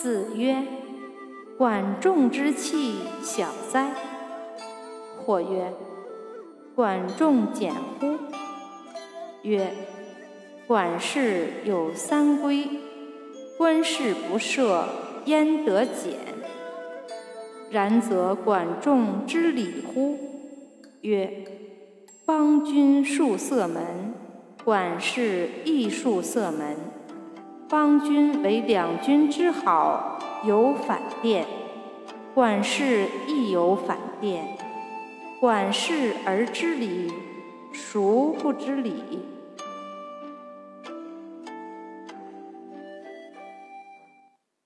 子曰：“管仲之器小哉！”或曰：“管仲简乎？”曰：“管氏有三规，官事不赦，焉得简？然则管仲之礼乎？”曰：“邦君戍塞门，管氏亦戍塞门。邦君为两君之好，有反殿；管事亦有反殿。管事而知礼，孰不知礼？”